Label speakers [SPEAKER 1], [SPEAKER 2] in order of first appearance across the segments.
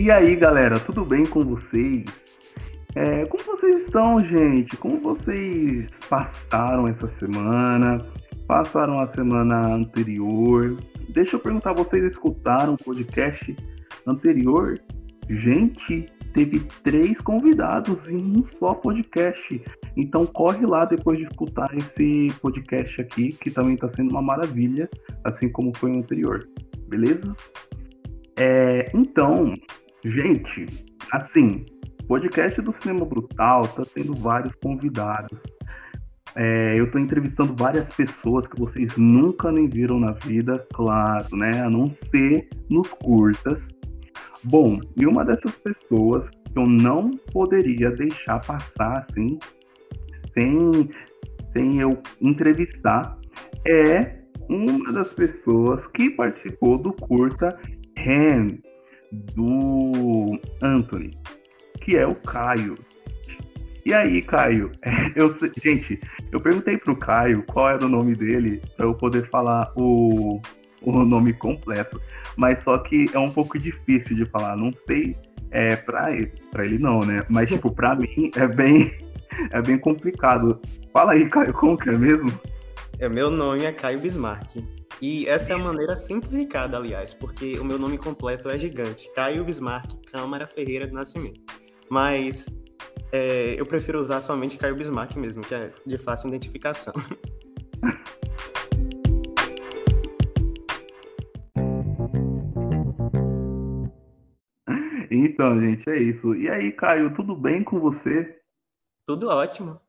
[SPEAKER 1] E aí, galera, tudo bem com vocês? É, como vocês estão, gente? Como vocês passaram essa semana? Passaram a semana anterior? Deixa eu perguntar, vocês escutaram o podcast anterior? Gente, teve três convidados em um só podcast. Então corre lá depois de escutar esse podcast aqui, que também está sendo uma maravilha, assim como foi o anterior. Beleza? É, então, gente, assim, podcast do Cinema Brutal tá tendo vários convidados. É, eu estou entrevistando várias pessoas que vocês nunca nem viram na vida, claro, né? A não ser nos curtas. Bom, e uma dessas pessoas que eu não poderia deixar passar assim, sem, sem eu entrevistar, é uma das pessoas que participou do curta Ham, do Anthony, que é o Caio. E aí, Caio? Eu, gente, eu perguntei pro Caio qual era o nome dele para eu poder falar o, o nome completo. Mas só que é um pouco difícil de falar. Não sei é, pra, ele, pra ele não, né? Mas, tipo, pra mim é bem, é bem complicado. Fala aí, Caio, como que é mesmo?
[SPEAKER 2] É, meu nome é Caio Bismarck. E essa é a maneira simplificada, aliás, porque o meu nome completo é gigante. Caio Bismarck Câmara Ferreira de Nascimento. Mas é, eu prefiro usar somente Caio Bismarck mesmo, que é de fácil identificação.
[SPEAKER 1] Então, gente, é isso. E aí, Caio, tudo bem com você?
[SPEAKER 2] Tudo ótimo.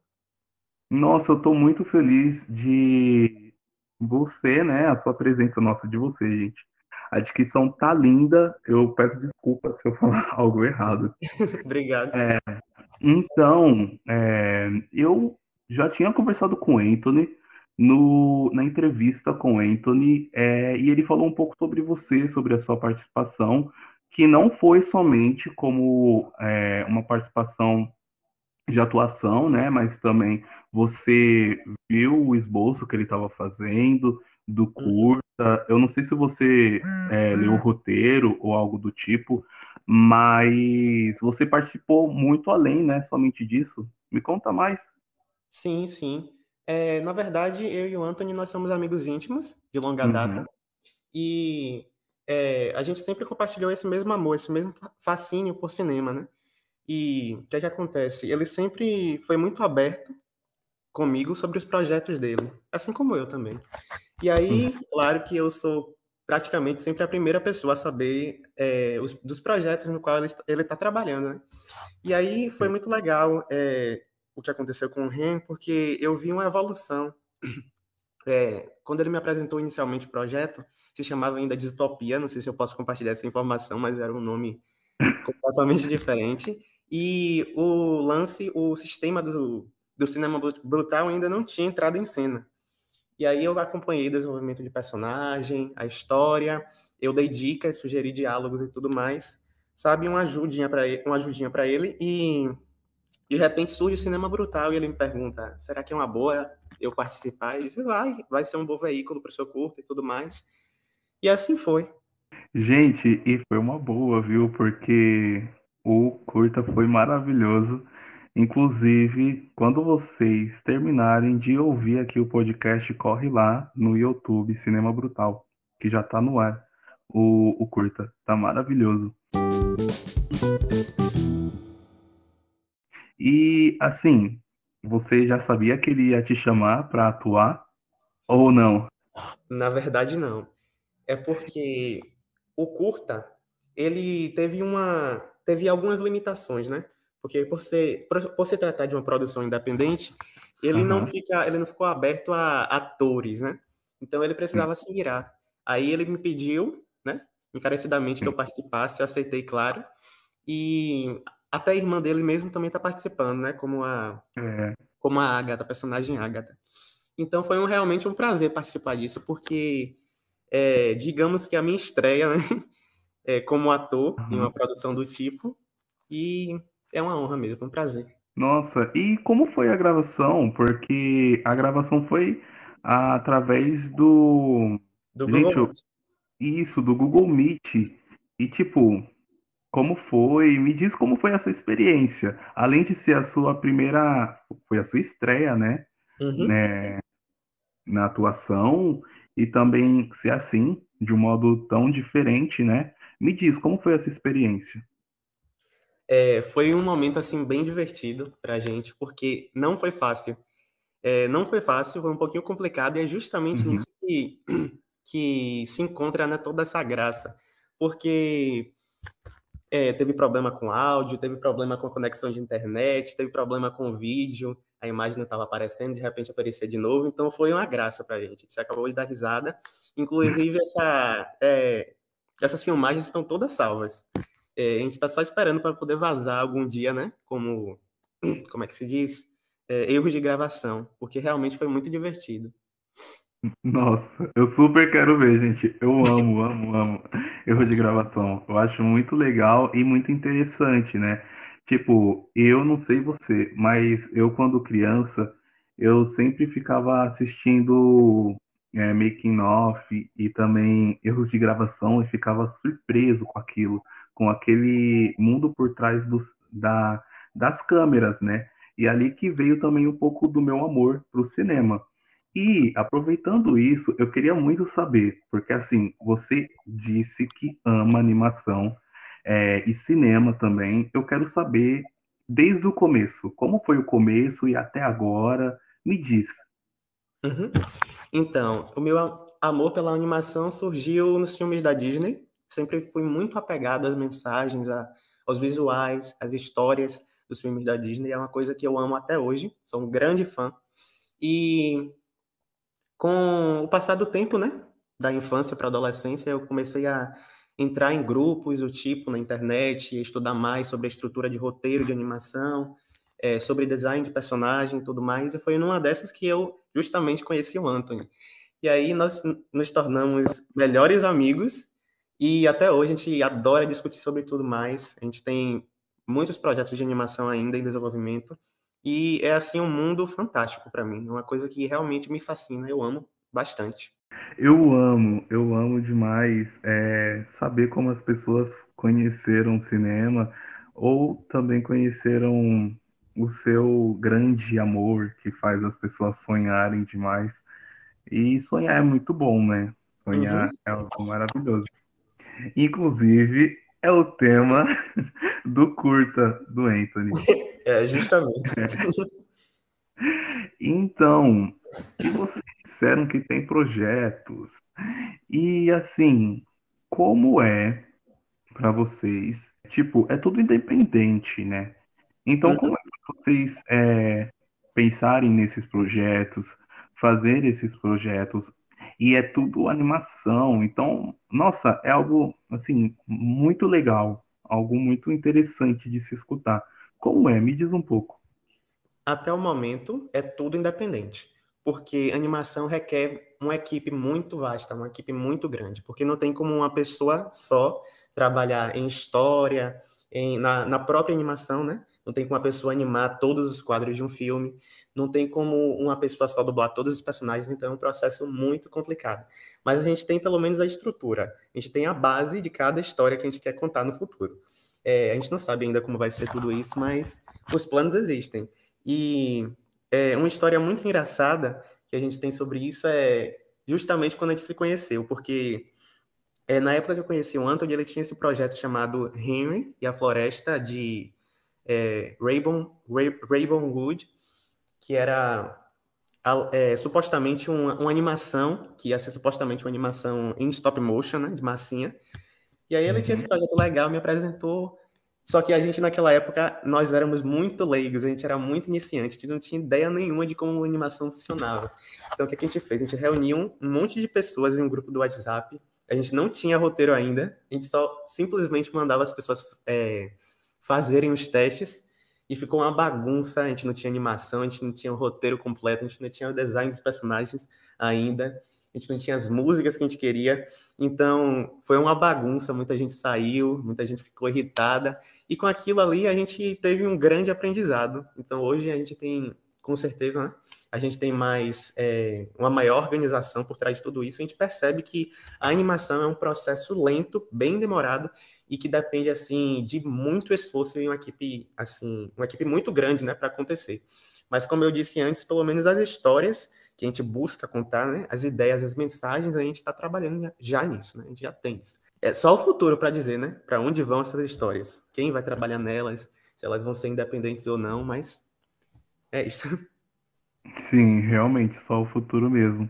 [SPEAKER 1] Nossa, eu tô muito feliz de você, né? A sua presença nossa de você, gente. A descrição tá linda. Eu peço desculpas se eu falar algo errado.
[SPEAKER 2] Obrigado.
[SPEAKER 1] É, então, é, eu já tinha conversado com o Anthony no, na entrevista com o Anthony, é, e ele falou um pouco sobre você, sobre a sua participação, que não foi somente como é, uma participação de atuação, né, mas também você viu o esboço que ele estava fazendo do uhum. curta. Eu não sei se você é, leu o roteiro ou algo do tipo, mas você participou muito além, né, somente disso. Me conta mais.
[SPEAKER 2] Sim, sim. É, na verdade, eu e o Anthony, nós somos amigos íntimos, de longa uhum. data. E é, a gente sempre compartilhou esse mesmo amor, esse mesmo fascínio por cinema, né? E o que é que acontece? Ele sempre foi muito aberto comigo sobre os projetos dele, assim como eu também. E aí, claro que eu sou praticamente sempre a primeira pessoa a saber é, os, dos projetos no qual ele está trabalhando, né? E aí foi muito legal é, o que aconteceu com o Ren, porque eu vi uma evolução. É, quando ele me apresentou inicialmente o projeto, se chamava ainda Distopia, não sei se eu posso compartilhar essa informação, mas era um nome completamente diferente. E o lance, o sistema do, do cinema brutal ainda não tinha entrado em cena. E aí eu acompanhei o desenvolvimento de personagem, a história, eu dei dicas, sugeri diálogos e tudo mais, sabe, uma ajudinha para ele, uma ajudinha para ele e de repente surge o cinema brutal e ele me pergunta: será que é uma boa eu participar? E disse: vai, vai ser um bom veículo para o seu curso e tudo mais. E assim foi.
[SPEAKER 1] Gente, e foi uma boa, viu? Porque o curta foi maravilhoso. Inclusive, quando vocês terminarem de ouvir aqui o podcast, corre lá no YouTube Cinema Brutal, que já tá no ar. O, o curta tá maravilhoso. E assim, você já sabia que ele ia te chamar para atuar ou não?
[SPEAKER 2] Na verdade, não é porque o curta ele teve uma teve algumas limitações, né? Porque por ser por, se tratar de uma produção independente, ele uhum. não fica ele não ficou aberto a atores, né? Então ele precisava se virar. Aí ele me pediu, né? Encarecidamente que eu participasse, eu aceitei, claro. E até a irmã dele mesmo também está participando, né? Como a é. como a Agatha, a personagem Agatha. Então foi um, realmente um prazer participar disso, porque é, digamos que a minha estreia, né? É, como ator uhum. em uma produção do tipo. E é uma honra mesmo, é um prazer.
[SPEAKER 1] Nossa, e como foi a gravação? Porque a gravação foi através do.
[SPEAKER 2] Do Gente, Google Meet.
[SPEAKER 1] Isso, do Google Meet. E tipo, como foi? Me diz como foi essa experiência. Além de ser a sua primeira, foi a sua estreia, né?
[SPEAKER 2] Uhum.
[SPEAKER 1] né? Na atuação e também ser assim, de um modo tão diferente, né? Me diz como foi essa experiência.
[SPEAKER 2] É, foi um momento assim bem divertido para a gente, porque não foi fácil. É, não foi fácil, foi um pouquinho complicado e é justamente uhum. nisso que, que se encontra né, toda essa graça, porque é, teve problema com áudio, teve problema com conexão de internet, teve problema com vídeo, a imagem não estava aparecendo, de repente aparecia de novo, então foi uma graça para a gente. Você acabou de dar risada. Inclusive, essa, é, essas filmagens estão todas salvas. É, a gente está só esperando para poder vazar algum dia, né? Como, como é que se diz? É, erros de gravação, porque realmente foi muito divertido.
[SPEAKER 1] Nossa, eu super quero ver, gente. Eu amo, amo, amo erro de gravação. Eu acho muito legal e muito interessante, né? Tipo, eu não sei você, mas eu quando criança, eu sempre ficava assistindo é, making off e também erros de gravação e ficava surpreso com aquilo, com aquele mundo por trás dos, da, das câmeras, né? E ali que veio também um pouco do meu amor para o cinema. E aproveitando isso, eu queria muito saber, porque assim, você disse que ama animação é, e cinema também. Eu quero saber desde o começo, como foi o começo e até agora. Me diz.
[SPEAKER 2] Uhum. Então, o meu amor pela animação surgiu nos filmes da Disney. Sempre fui muito apegado às mensagens, a, aos visuais, às histórias dos filmes da Disney. É uma coisa que eu amo até hoje. Sou um grande fã. E com o passar do tempo, né, da infância para a adolescência, eu comecei a entrar em grupos do tipo na internet, estudar mais sobre a estrutura de roteiro de animação, é, sobre design de personagem e tudo mais, e foi numa dessas que eu justamente conheci o Anthony. E aí nós nos tornamos melhores amigos e até hoje a gente adora discutir sobre tudo mais. A gente tem muitos projetos de animação ainda em desenvolvimento e é assim um mundo fantástico para mim, uma coisa que realmente me fascina, eu amo bastante.
[SPEAKER 1] Eu amo, eu amo demais é, saber como as pessoas conheceram o cinema ou também conheceram o seu grande amor que faz as pessoas sonharem demais. E sonhar é muito bom, né? Sonhar uhum. é algo maravilhoso. Inclusive, é o tema do curta do Anthony.
[SPEAKER 2] É, justamente.
[SPEAKER 1] Então, e vocês disseram que tem projetos. E assim, como é para vocês? Tipo, é tudo independente, né? Então, como é que vocês é, pensarem nesses projetos, fazer esses projetos? E é tudo animação. Então, nossa, é algo assim muito legal, algo muito interessante de se escutar. Como é? Me diz um pouco.
[SPEAKER 2] Até o momento é tudo independente, porque animação requer uma equipe muito vasta, uma equipe muito grande, porque não tem como uma pessoa só trabalhar em história, em, na, na própria animação, né? Não tem como uma pessoa animar todos os quadros de um filme, não tem como uma pessoa só dublar todos os personagens, então é um processo muito complicado. Mas a gente tem pelo menos a estrutura, a gente tem a base de cada história que a gente quer contar no futuro. É, a gente não sabe ainda como vai ser tudo isso, mas os planos existem. E é, uma história muito engraçada que a gente tem sobre isso é justamente quando a gente se conheceu, porque é, na época que eu conheci o Anthony, ele tinha esse projeto chamado Henry e a Floresta de é, Raybon, Raybon Wood, que era é, supostamente uma, uma, animação, que ia ser supostamente uma animação em stop motion, né, de massinha, e aí ele uhum. tinha esse uhum. projeto legal, me apresentou. Só que a gente, naquela época, nós éramos muito leigos, a gente era muito iniciante, a gente não tinha ideia nenhuma de como a animação funcionava. Então, o que a gente fez? A gente reuniu um monte de pessoas em um grupo do WhatsApp, a gente não tinha roteiro ainda, a gente só simplesmente mandava as pessoas é, fazerem os testes, e ficou uma bagunça, a gente não tinha animação, a gente não tinha o roteiro completo, a gente não tinha o design dos personagens ainda a gente não tinha as músicas que a gente queria. Então, foi uma bagunça, muita gente saiu, muita gente ficou irritada. E com aquilo ali, a gente teve um grande aprendizado. Então, hoje a gente tem com certeza, né? A gente tem mais é, uma maior organização por trás de tudo isso. A gente percebe que a animação é um processo lento, bem demorado e que depende assim de muito esforço e uma equipe assim, uma equipe muito grande, né, para acontecer. Mas como eu disse antes, pelo menos as histórias que a gente busca contar, né, as ideias, as mensagens, a gente está trabalhando já nisso, né? A gente já tem isso. É só o futuro para dizer, né, para onde vão essas histórias, quem vai trabalhar nelas, se elas vão ser independentes ou não, mas é isso.
[SPEAKER 1] Sim, realmente, só o futuro mesmo.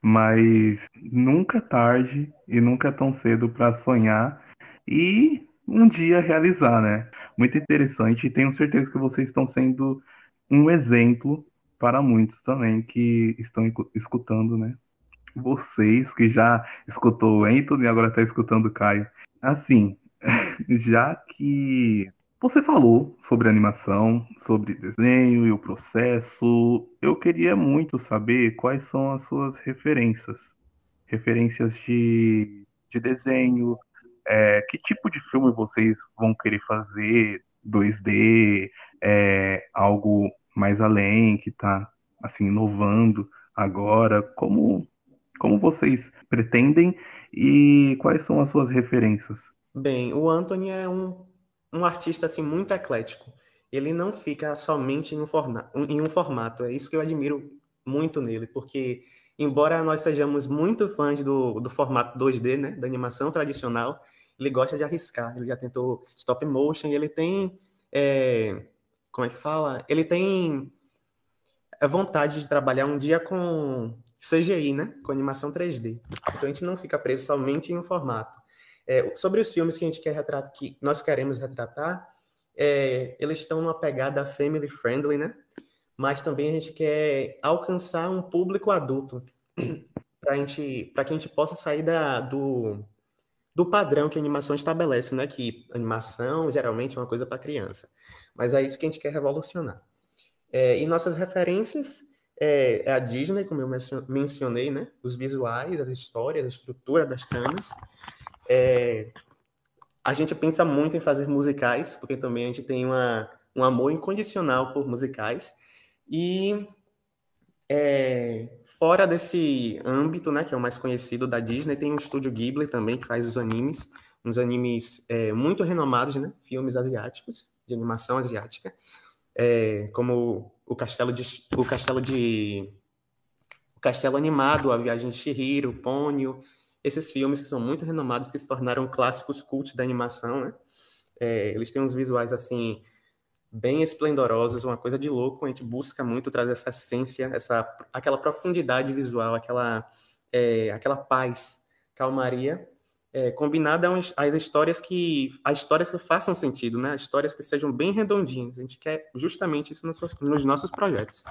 [SPEAKER 1] Mas nunca é tarde e nunca é tão cedo para sonhar e um dia realizar, né? Muito interessante e tenho certeza que vocês estão sendo um exemplo para muitos também que estão escutando, né? Vocês que já escutou o Anthony e agora está escutando o Caio. Assim, já que você falou sobre animação, sobre desenho e o processo. Eu queria muito saber quais são as suas referências. Referências de, de desenho, é, que tipo de filme vocês vão querer fazer, 2D, é, algo mais além, que está assim, inovando agora, como, como vocês pretendem e quais são as suas referências?
[SPEAKER 2] Bem, o Anthony é um um artista assim muito eclético. Ele não fica somente em um, em um formato. É isso que eu admiro muito nele, porque embora nós sejamos muito fãs do, do formato 2D, né, da animação tradicional, ele gosta de arriscar. Ele já tentou stop motion e ele tem, é, como é que fala? Ele tem a vontade de trabalhar um dia com CGI, né, com animação 3D. Então a gente não fica preso somente em um formato. É, sobre os filmes que a gente quer retratar, que nós queremos retratar, é, eles estão numa pegada family friendly, né? Mas também a gente quer alcançar um público adulto para que a gente possa sair da, do, do padrão que a animação estabelece, né? Que animação geralmente é uma coisa para criança. Mas é isso que a gente quer revolucionar. É, e nossas referências é, é, a Disney, como eu mencionei, né? Os visuais, as histórias, a estrutura das tramas. É, a gente pensa muito em fazer musicais, porque também a gente tem uma, um amor incondicional por musicais. E é, fora desse âmbito, né, que é o mais conhecido da Disney, tem o estúdio Ghibli também, que faz os animes, uns animes é, muito renomados, né, filmes asiáticos, de animação asiática, é, como o Castelo de... O Castelo de o Castelo Animado, A Viagem de Chihiro, Ponyo, esses filmes que são muito renomados, que se tornaram clássicos cult da animação, né? É, eles têm uns visuais, assim, bem esplendorosos, uma coisa de louco. A gente busca muito trazer essa essência, essa, aquela profundidade visual, aquela, é, aquela paz, calmaria, é, combinada às histórias que as histórias que façam sentido, né? As histórias que sejam bem redondinhas. A gente quer justamente isso nos, nos nossos projetos.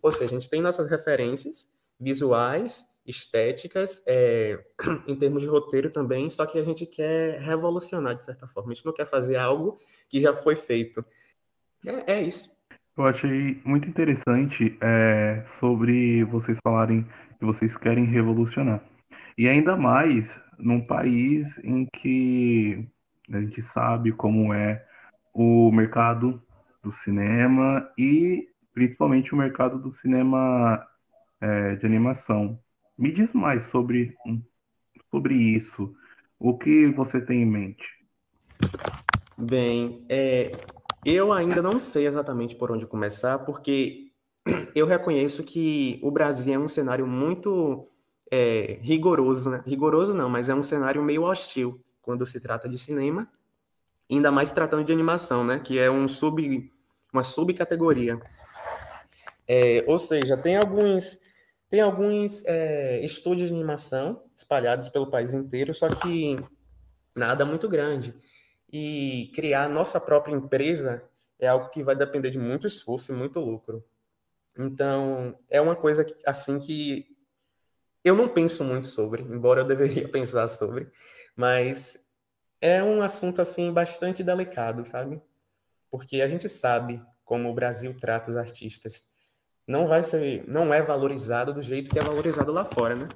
[SPEAKER 2] Ou seja, a gente tem nossas referências visuais estéticas, é, em termos de roteiro também, só que a gente quer revolucionar de certa forma. A gente não quer fazer algo que já foi feito. É, é isso.
[SPEAKER 1] Eu achei muito interessante é, sobre vocês falarem que vocês querem revolucionar. E ainda mais num país em que a gente sabe como é o mercado do cinema e principalmente o mercado do cinema é, de animação. Me diz mais sobre, sobre isso. O que você tem em mente?
[SPEAKER 2] Bem, é, eu ainda não sei exatamente por onde começar, porque eu reconheço que o Brasil é um cenário muito é, rigoroso, né? Rigoroso não, mas é um cenário meio hostil quando se trata de cinema, ainda mais tratando de animação, né? Que é um sub, uma subcategoria. É, ou seja, tem alguns tem alguns é, estúdios de animação espalhados pelo país inteiro, só que nada muito grande. E criar nossa própria empresa é algo que vai depender de muito esforço e muito lucro. Então, é uma coisa que, assim que eu não penso muito sobre, embora eu deveria pensar sobre, mas é um assunto assim bastante delicado, sabe? Porque a gente sabe como o Brasil trata os artistas não vai ser, não é valorizado do jeito que é valorizado lá fora, né?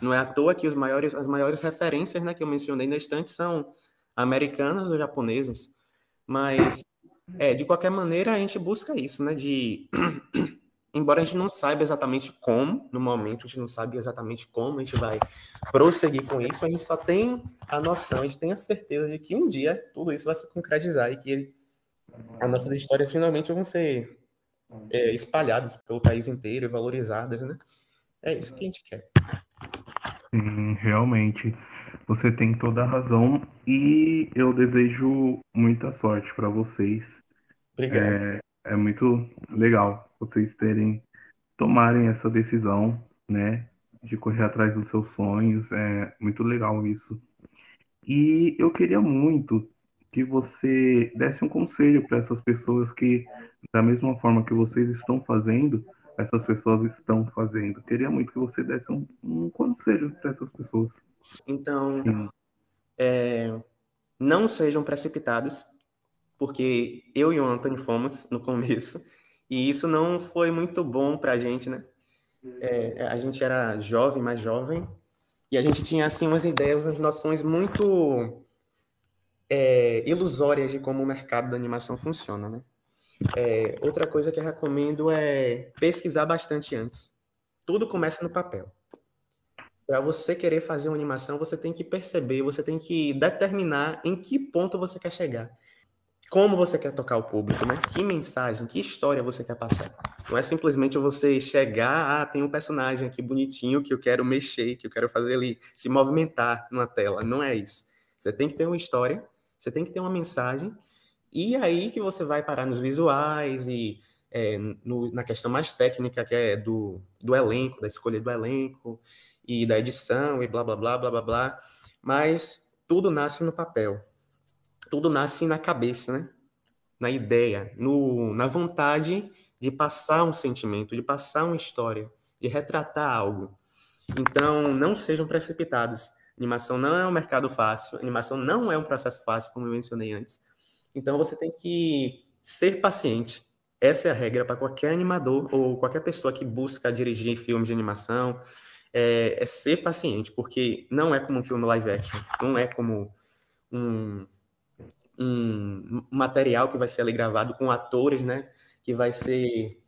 [SPEAKER 2] Não é à toa que os maiores, as maiores referências, né, que eu mencionei na estante são americanas ou japonesas, mas É, de qualquer maneira, a gente busca isso, né? De. Embora a gente não saiba exatamente como, no momento, a gente não sabe exatamente como a gente vai prosseguir com isso, a gente só tem a noção, a gente tem a certeza de que um dia tudo isso vai se concretizar e que as nossas histórias finalmente vão ser é, espalhadas pelo país inteiro e valorizadas, né? É isso que a gente quer.
[SPEAKER 1] Sim, realmente. Você tem toda a razão e eu desejo muita sorte para vocês.
[SPEAKER 2] Obrigado.
[SPEAKER 1] É, é muito legal vocês terem tomarem essa decisão, né, de correr atrás dos seus sonhos. É muito legal isso. E eu queria muito que você desse um conselho para essas pessoas que, da mesma forma que vocês estão fazendo, essas pessoas estão fazendo. Queria muito que você desse um, um conselho para essas pessoas.
[SPEAKER 2] Então, é, não sejam precipitados, porque eu e o Antônio fomos no começo, e isso não foi muito bom para a gente, né? É, a gente era jovem, mais jovem, e a gente tinha, assim, umas ideias, umas noções muito é, ilusórias de como o mercado da animação funciona, né? É, outra coisa que eu recomendo é pesquisar bastante antes. Tudo começa no papel para você querer fazer uma animação, você tem que perceber, você tem que determinar em que ponto você quer chegar. Como você quer tocar o público, né? Que mensagem, que história você quer passar. Não é simplesmente você chegar, ah, tem um personagem aqui bonitinho que eu quero mexer, que eu quero fazer ele se movimentar na tela. Não é isso. Você tem que ter uma história, você tem que ter uma mensagem, e aí que você vai parar nos visuais e é, no, na questão mais técnica, que é do, do elenco, da escolha do elenco, e da edição e blá blá blá blá blá blá, mas tudo nasce no papel. Tudo nasce na cabeça, né? Na ideia, no, na vontade de passar um sentimento, de passar uma história, de retratar algo. Então, não sejam precipitados. Animação não é um mercado fácil, animação não é um processo fácil, como eu mencionei antes. Então, você tem que ser paciente. Essa é a regra para qualquer animador ou qualquer pessoa que busca dirigir filmes de animação, é, é, ser paciente, porque não é como um filme live action, não é como um, um material que vai ser ali gravado com atores, né? Que vai ser,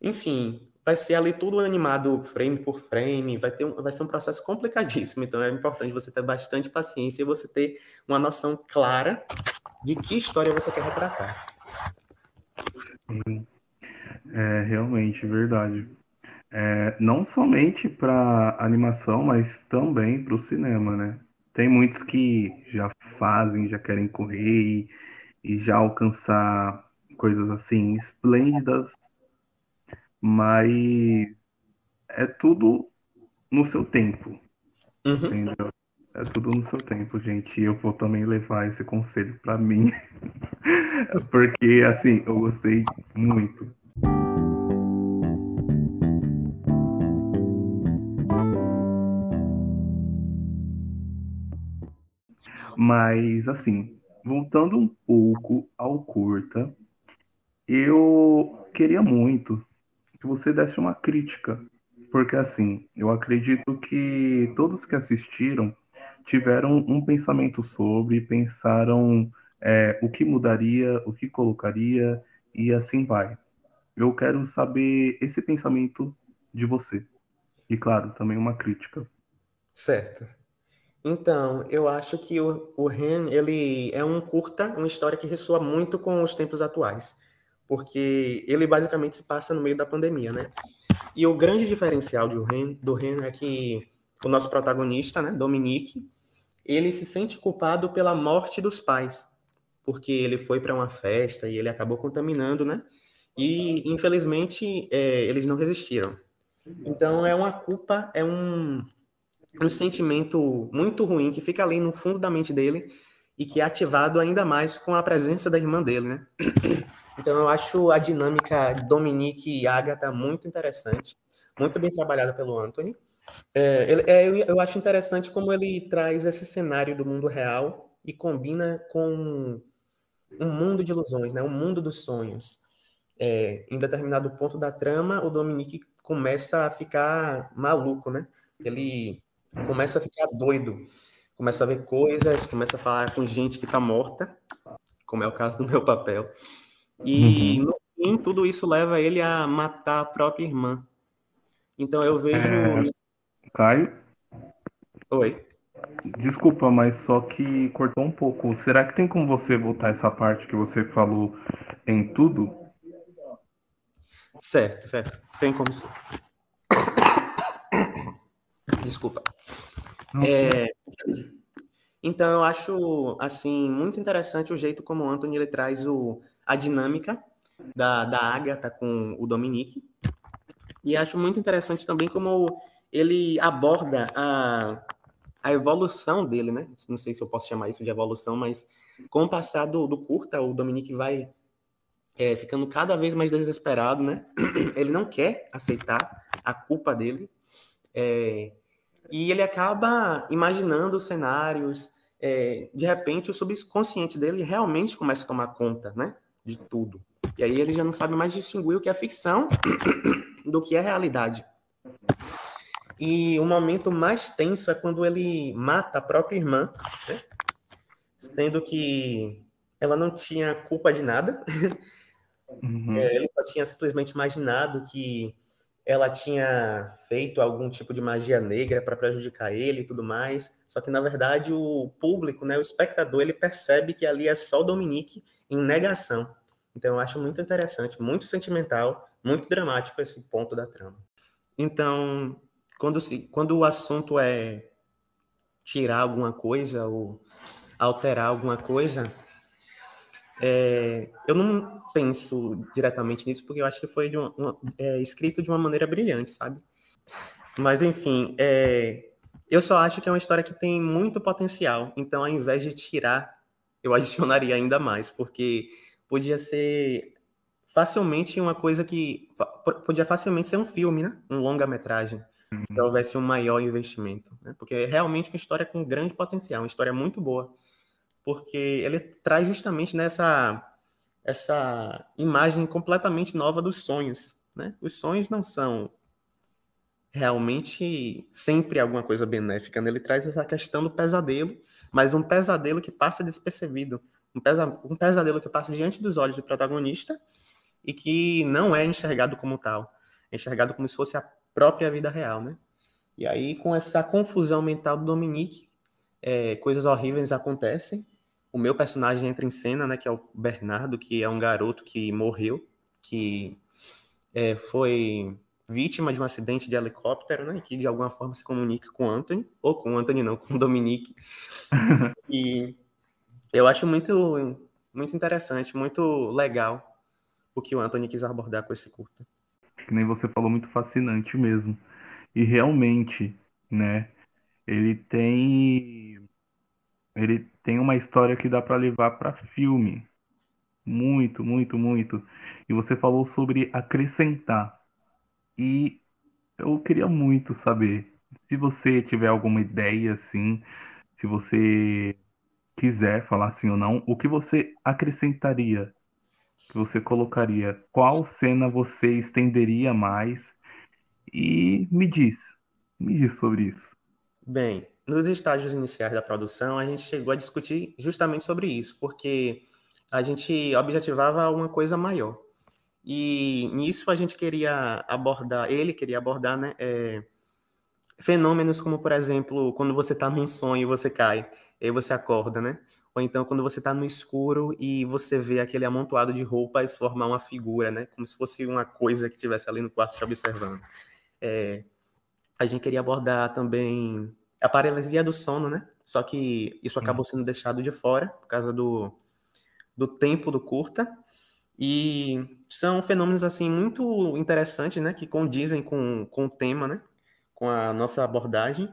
[SPEAKER 2] enfim, vai ser ali tudo animado frame por frame, vai ter um, vai ser um processo complicadíssimo. Então é importante você ter bastante paciência e você ter uma noção clara de que história você quer retratar.
[SPEAKER 1] É realmente verdade. É, não somente para animação, mas também para o cinema, né? Tem muitos que já fazem, já querem correr e, e já alcançar coisas assim esplêndidas, mas é tudo no seu tempo, uhum. entendeu? É tudo no seu tempo, gente. E eu vou também levar esse conselho para mim, porque assim eu gostei muito. Mas, assim, voltando um pouco ao curta, eu queria muito que você desse uma crítica, porque, assim, eu acredito que todos que assistiram tiveram um pensamento sobre, pensaram é, o que mudaria, o que colocaria, e assim vai. Eu quero saber esse pensamento de você. E, claro, também uma crítica.
[SPEAKER 2] Certo. Então, eu acho que o, o Ren, ele é um curta, uma história que ressoa muito com os tempos atuais, porque ele basicamente se passa no meio da pandemia, né? E o grande diferencial do Ren, do Ren é que o nosso protagonista, né, Dominique, ele se sente culpado pela morte dos pais, porque ele foi para uma festa e ele acabou contaminando, né? E infelizmente é, eles não resistiram. Então é uma culpa, é um um sentimento muito ruim que fica ali no fundo da mente dele e que é ativado ainda mais com a presença da irmã dele, né? Então eu acho a dinâmica Dominique e Agatha muito interessante, muito bem trabalhada pelo Anthony. É, ele, é, eu acho interessante como ele traz esse cenário do mundo real e combina com um mundo de ilusões, né? Um mundo dos sonhos. É, em determinado ponto da trama, o Dominique começa a ficar maluco, né? Ele começa a ficar doido, começa a ver coisas, começa a falar com gente que está morta, como é o caso do meu papel. E uhum. no fim, tudo isso leva ele a matar a própria irmã. Então eu vejo. É...
[SPEAKER 1] Caio?
[SPEAKER 2] Oi.
[SPEAKER 1] Desculpa, mas só que cortou um pouco. Será que tem como você voltar essa parte que você falou em tudo?
[SPEAKER 2] Certo, certo. Tem como sim. Desculpa. É, então eu acho assim muito interessante o jeito como o Anthony ele traz o, a dinâmica da, da Agatha com o Dominique. E acho muito interessante também como ele aborda a, a evolução dele, né? Não sei se eu posso chamar isso de evolução, mas com o passar do, do curta, o Dominique vai é, ficando cada vez mais desesperado, né? Ele não quer aceitar a culpa dele. É, e ele acaba imaginando cenários. É, de repente, o subconsciente dele realmente começa a tomar conta, né? De tudo. E aí ele já não sabe mais distinguir o que é ficção do que é realidade. E o momento mais tenso é quando ele mata a própria irmã, né? sendo que ela não tinha culpa de nada. Uhum. É, ele só tinha simplesmente imaginado que ela tinha feito algum tipo de magia negra para prejudicar ele e tudo mais. Só que na verdade o público, né, o espectador, ele percebe que ali é só o Dominique em negação. Então eu acho muito interessante, muito sentimental, muito dramático esse ponto da trama. Então, quando, se, quando o assunto é tirar alguma coisa ou alterar alguma coisa, é, eu não penso diretamente nisso, porque eu acho que foi de uma, uma, é, escrito de uma maneira brilhante, sabe? Mas, enfim, é, eu só acho que é uma história que tem muito potencial. Então, ao invés de tirar, eu adicionaria ainda mais, porque podia ser facilmente uma coisa que. Podia facilmente ser um filme, né? Um longa-metragem. Uhum. Se houvesse um maior investimento. Né? Porque é realmente uma história com grande potencial, uma história muito boa porque ele traz justamente nessa essa imagem completamente nova dos sonhos, né? Os sonhos não são realmente sempre alguma coisa benéfica, né? Ele traz essa questão do pesadelo, mas um pesadelo que passa despercebido, um, pesa um pesadelo que passa diante dos olhos do protagonista e que não é enxergado como tal, é enxergado como se fosse a própria vida real, né? E aí, com essa confusão mental do Dominique, é, coisas horríveis acontecem o meu personagem entra em cena, né, que é o Bernardo, que é um garoto que morreu, que é, foi vítima de um acidente de helicóptero, né, que de alguma forma se comunica com o Anthony, ou com o Anthony não, com o Dominique. e eu acho muito, muito interessante, muito legal o que o Anthony quis abordar com esse curta.
[SPEAKER 1] Que nem você falou, muito fascinante mesmo. E realmente, né, ele tem ele tem uma história que dá para levar para filme. Muito, muito, muito. E você falou sobre acrescentar. E eu queria muito saber se você tiver alguma ideia assim, se você quiser falar sim ou não, o que você acrescentaria? Que você colocaria? Qual cena você estenderia mais? E me diz, me diz sobre isso.
[SPEAKER 2] Bem, nos estágios iniciais da produção, a gente chegou a discutir justamente sobre isso, porque a gente objetivava uma coisa maior. E nisso a gente queria abordar, ele queria abordar, né, é, fenômenos como, por exemplo, quando você está num sonho e você cai, e aí você acorda, né? Ou então quando você está no escuro e você vê aquele amontoado de roupas formar uma figura, né? Como se fosse uma coisa que estivesse ali no quarto te observando. É, a gente queria abordar também a paralisia do sono, né? Só que isso acabou sendo deixado de fora por causa do, do tempo do curta. E são fenômenos assim muito interessantes, né, que condizem com, com o tema, né, com a nossa abordagem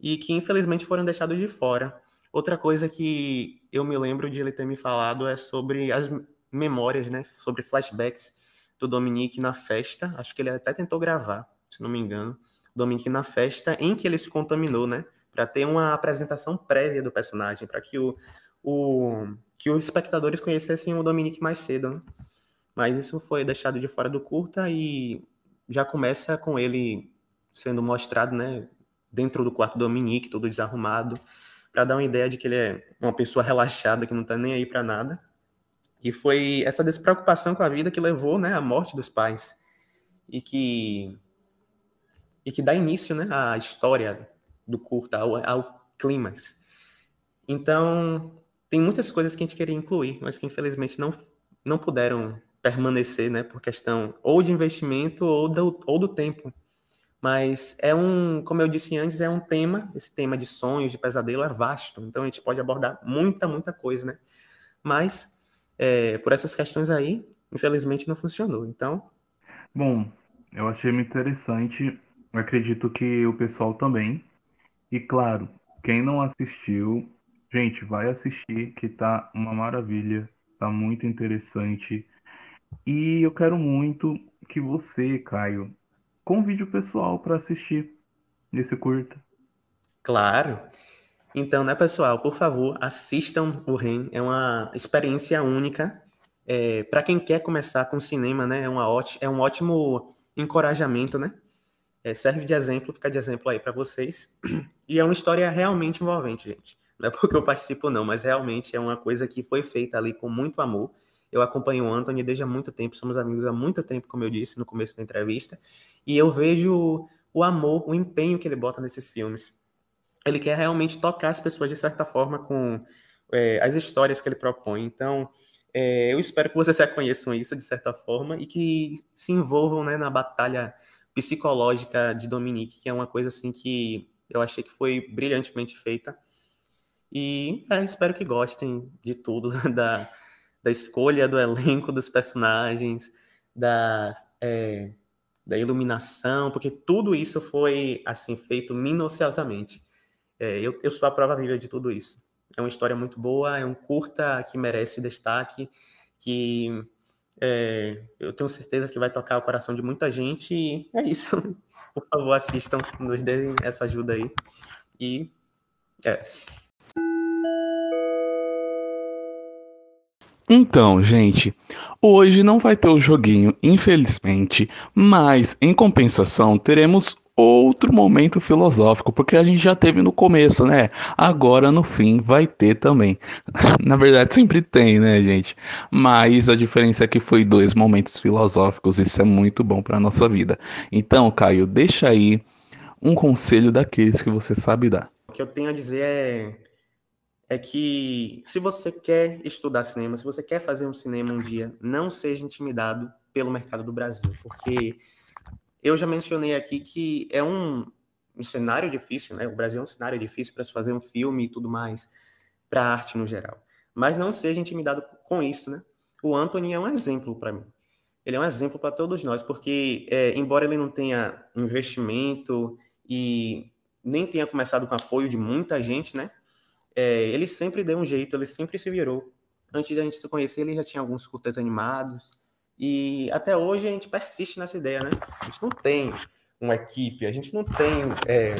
[SPEAKER 2] e que infelizmente foram deixados de fora. Outra coisa que eu me lembro de ele ter me falado é sobre as memórias, né, sobre flashbacks do Dominique na festa. Acho que ele até tentou gravar, se não me engano Dominique na festa em que ele se contaminou, né? Para ter uma apresentação prévia do personagem, para que o, o que os espectadores conhecessem o Dominique mais cedo, né? Mas isso foi deixado de fora do curta e já começa com ele sendo mostrado, né, dentro do quarto do Dominique, todo desarrumado, para dar uma ideia de que ele é uma pessoa relaxada, que não tá nem aí para nada. E foi essa despreocupação com a vida que levou né, à morte dos pais. E que, e que dá início né, à história do curta, ao, ao clímax. Então, tem muitas coisas que a gente queria incluir, mas que infelizmente não, não puderam permanecer, né, por questão ou de investimento ou do, ou do tempo. Mas é um, como eu disse antes, é um tema, esse tema de sonhos, de pesadelo é vasto, então a gente pode abordar muita, muita coisa, né? Mas, é, por essas questões aí, infelizmente não funcionou, então...
[SPEAKER 1] Bom, eu achei muito interessante, acredito que o pessoal também, e claro, quem não assistiu, gente, vai assistir, que tá uma maravilha, tá muito interessante, e eu quero muito que você, Caio, convide o pessoal para assistir nesse curta.
[SPEAKER 2] Claro. Então, né, pessoal, por favor, assistam o REM. É uma experiência única. É, para quem quer começar com cinema, né, é, uma ótima, é um ótimo encorajamento, né? É, serve de exemplo, fica de exemplo aí para vocês. E é uma história realmente envolvente, gente. Não é porque eu participo, não, mas realmente é uma coisa que foi feita ali com muito amor. Eu acompanho o Anthony desde há muito tempo, somos amigos há muito tempo, como eu disse no começo da entrevista, e eu vejo o amor, o empenho que ele bota nesses filmes. Ele quer realmente tocar as pessoas de certa forma com é, as histórias que ele propõe. Então, é, eu espero que vocês reconheçam isso de certa forma e que se envolvam né, na batalha psicológica de Dominique, que é uma coisa assim que eu achei que foi brilhantemente feita. E é, espero que gostem de tudo, da, da escolha do elenco dos personagens, da, é, da iluminação, porque tudo isso foi assim feito minuciosamente. É, eu, eu sou a prova viva de tudo isso. É uma história muito boa, é um curta que merece destaque, que é, eu tenho certeza que vai tocar o coração de muita gente. E é isso. Por favor, assistam, nos deem essa ajuda aí. E é.
[SPEAKER 1] Então, gente, hoje não vai ter o joguinho, infelizmente, mas em compensação teremos outro momento filosófico, porque a gente já teve no começo, né? Agora no fim vai ter também. Na verdade, sempre tem, né, gente? Mas a diferença é que foi dois momentos filosóficos, isso é muito bom para nossa vida. Então, Caio, deixa aí um conselho daqueles que você sabe dar.
[SPEAKER 2] O que eu tenho a dizer é é que se você quer estudar cinema, se você quer fazer um cinema um dia, não seja intimidado pelo mercado do Brasil, porque eu já mencionei aqui que é um, um cenário difícil, né? O Brasil é um cenário difícil para se fazer um filme e tudo mais, para arte no geral. Mas não seja intimidado com isso, né? O Anthony é um exemplo para mim. Ele é um exemplo para todos nós, porque é, embora ele não tenha investimento e nem tenha começado com apoio de muita gente, né? É, ele sempre deu um jeito, ele sempre se virou. Antes da gente se conhecer, ele já tinha alguns curtas animados. E até hoje a gente persiste nessa ideia, né? A gente não tem uma equipe, a gente não tem é,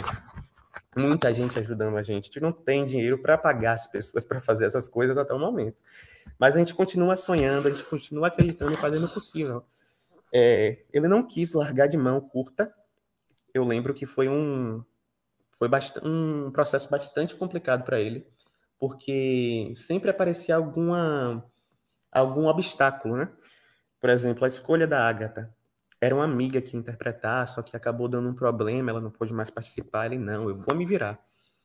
[SPEAKER 2] muita gente ajudando a gente, a gente não tem dinheiro para pagar as pessoas para fazer essas coisas até o momento. Mas a gente continua sonhando, a gente continua acreditando e fazendo o possível. É, ele não quis largar de mão curta. Eu lembro que foi um, foi um processo bastante complicado para ele, porque sempre aparecia alguma, algum obstáculo, né? Por exemplo, a escolha da Agatha. Era uma amiga que ia interpretar, só que acabou dando um problema, ela não pôde mais participar. Ele, não, eu vou me virar.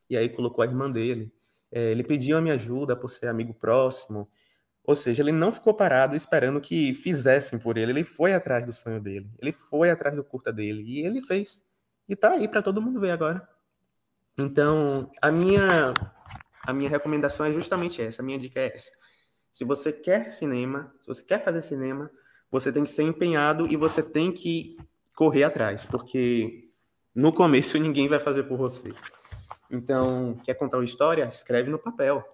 [SPEAKER 2] E aí colocou a irmã dele. É, ele pediu a minha ajuda por ser amigo próximo. Ou seja, ele não ficou parado esperando que fizessem por ele. Ele foi atrás do sonho dele. Ele foi atrás do curta dele. E ele fez. E tá aí para todo mundo ver agora. Então, a minha, a minha recomendação é justamente essa, a minha dica é essa. Se você quer cinema, se você quer fazer cinema, você tem que ser empenhado e você tem que correr atrás, porque no começo ninguém vai fazer por você. Então, quer contar uma história? Escreve no papel.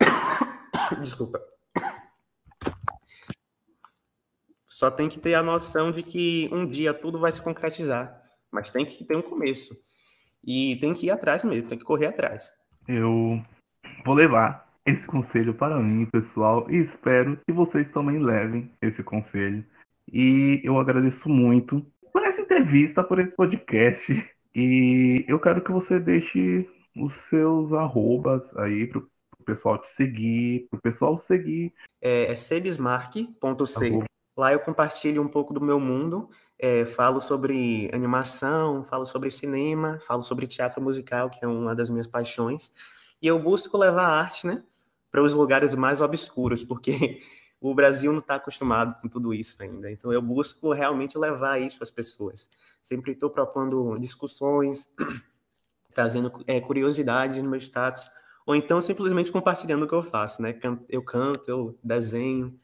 [SPEAKER 2] Desculpa. Só tem que ter a noção de que um dia tudo vai se concretizar, mas tem que ter um começo. E tem que ir atrás mesmo, tem que correr atrás.
[SPEAKER 1] Eu vou levar esse conselho para mim, pessoal, e espero que vocês também levem esse conselho. E eu agradeço muito por essa entrevista, por esse podcast. E eu quero que você deixe os seus arrobas aí para o pessoal te seguir, para o pessoal seguir.
[SPEAKER 2] É, é sebismark.c. Lá eu compartilho um pouco do meu mundo, é, falo sobre animação, falo sobre cinema, falo sobre teatro musical, que é uma das minhas paixões, e eu busco levar a arte, né, para os lugares mais obscuros, porque o Brasil não está acostumado com tudo isso ainda. Então eu busco realmente levar isso às pessoas. Sempre estou propondo discussões, trazendo é, curiosidade no meu status, ou então simplesmente compartilhando o que eu faço, né? Eu canto, eu desenho.